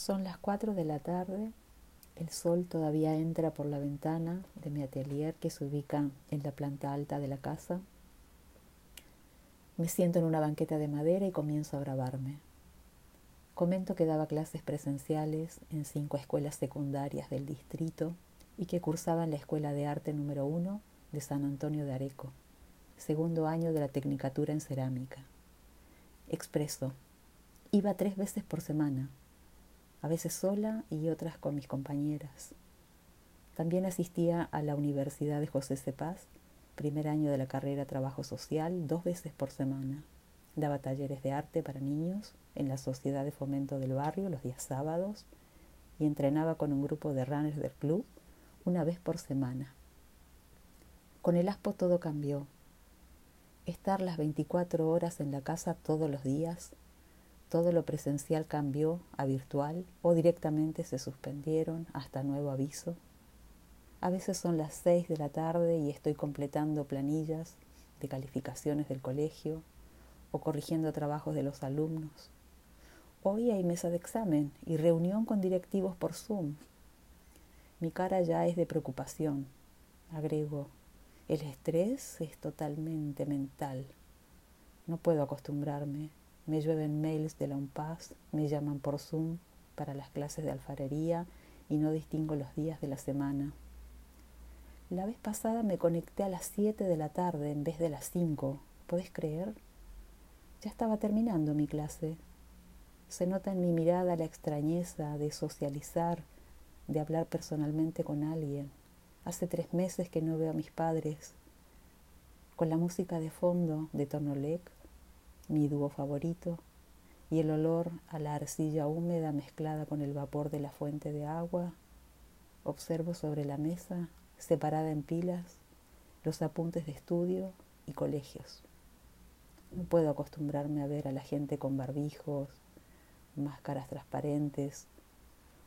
Son las cuatro de la tarde. El sol todavía entra por la ventana de mi atelier que se ubica en la planta alta de la casa. Me siento en una banqueta de madera y comienzo a grabarme. Comento que daba clases presenciales en cinco escuelas secundarias del distrito y que cursaba en la Escuela de Arte número uno de San Antonio de Areco, segundo año de la Tecnicatura en Cerámica. Expreso. Iba tres veces por semana a veces sola y otras con mis compañeras. También asistía a la Universidad de José Cepaz, primer año de la carrera Trabajo Social, dos veces por semana. Daba talleres de arte para niños en la Sociedad de Fomento del Barrio los días sábados y entrenaba con un grupo de runners del club una vez por semana. Con el ASPO todo cambió. Estar las 24 horas en la casa todos los días todo lo presencial cambió a virtual o directamente se suspendieron hasta nuevo aviso. A veces son las seis de la tarde y estoy completando planillas de calificaciones del colegio o corrigiendo trabajos de los alumnos. Hoy hay mesa de examen y reunión con directivos por Zoom. Mi cara ya es de preocupación. Agrego, el estrés es totalmente mental. No puedo acostumbrarme me llueven mails de la UNPAS, me llaman por Zoom para las clases de alfarería y no distingo los días de la semana. La vez pasada me conecté a las 7 de la tarde en vez de las 5. ¿Puedes creer? Ya estaba terminando mi clase. Se nota en mi mirada la extrañeza de socializar, de hablar personalmente con alguien. Hace tres meses que no veo a mis padres. Con la música de fondo de Tonolek mi dúo favorito, y el olor a la arcilla húmeda mezclada con el vapor de la fuente de agua, observo sobre la mesa, separada en pilas, los apuntes de estudio y colegios. No puedo acostumbrarme a ver a la gente con barbijos, máscaras transparentes,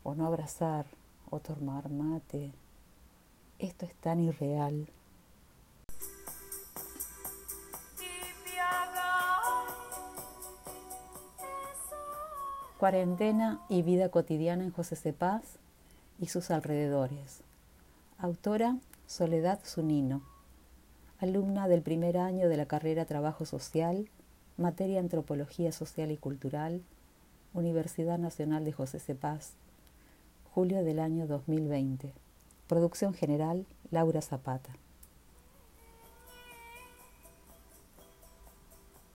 o no abrazar o tomar mate. Esto es tan irreal. Cuarentena y vida cotidiana en José Cepaz y sus alrededores. Autora Soledad Zunino. Alumna del primer año de la carrera Trabajo Social, materia Antropología Social y Cultural, Universidad Nacional de José Cepaz, julio del año 2020. Producción general Laura Zapata.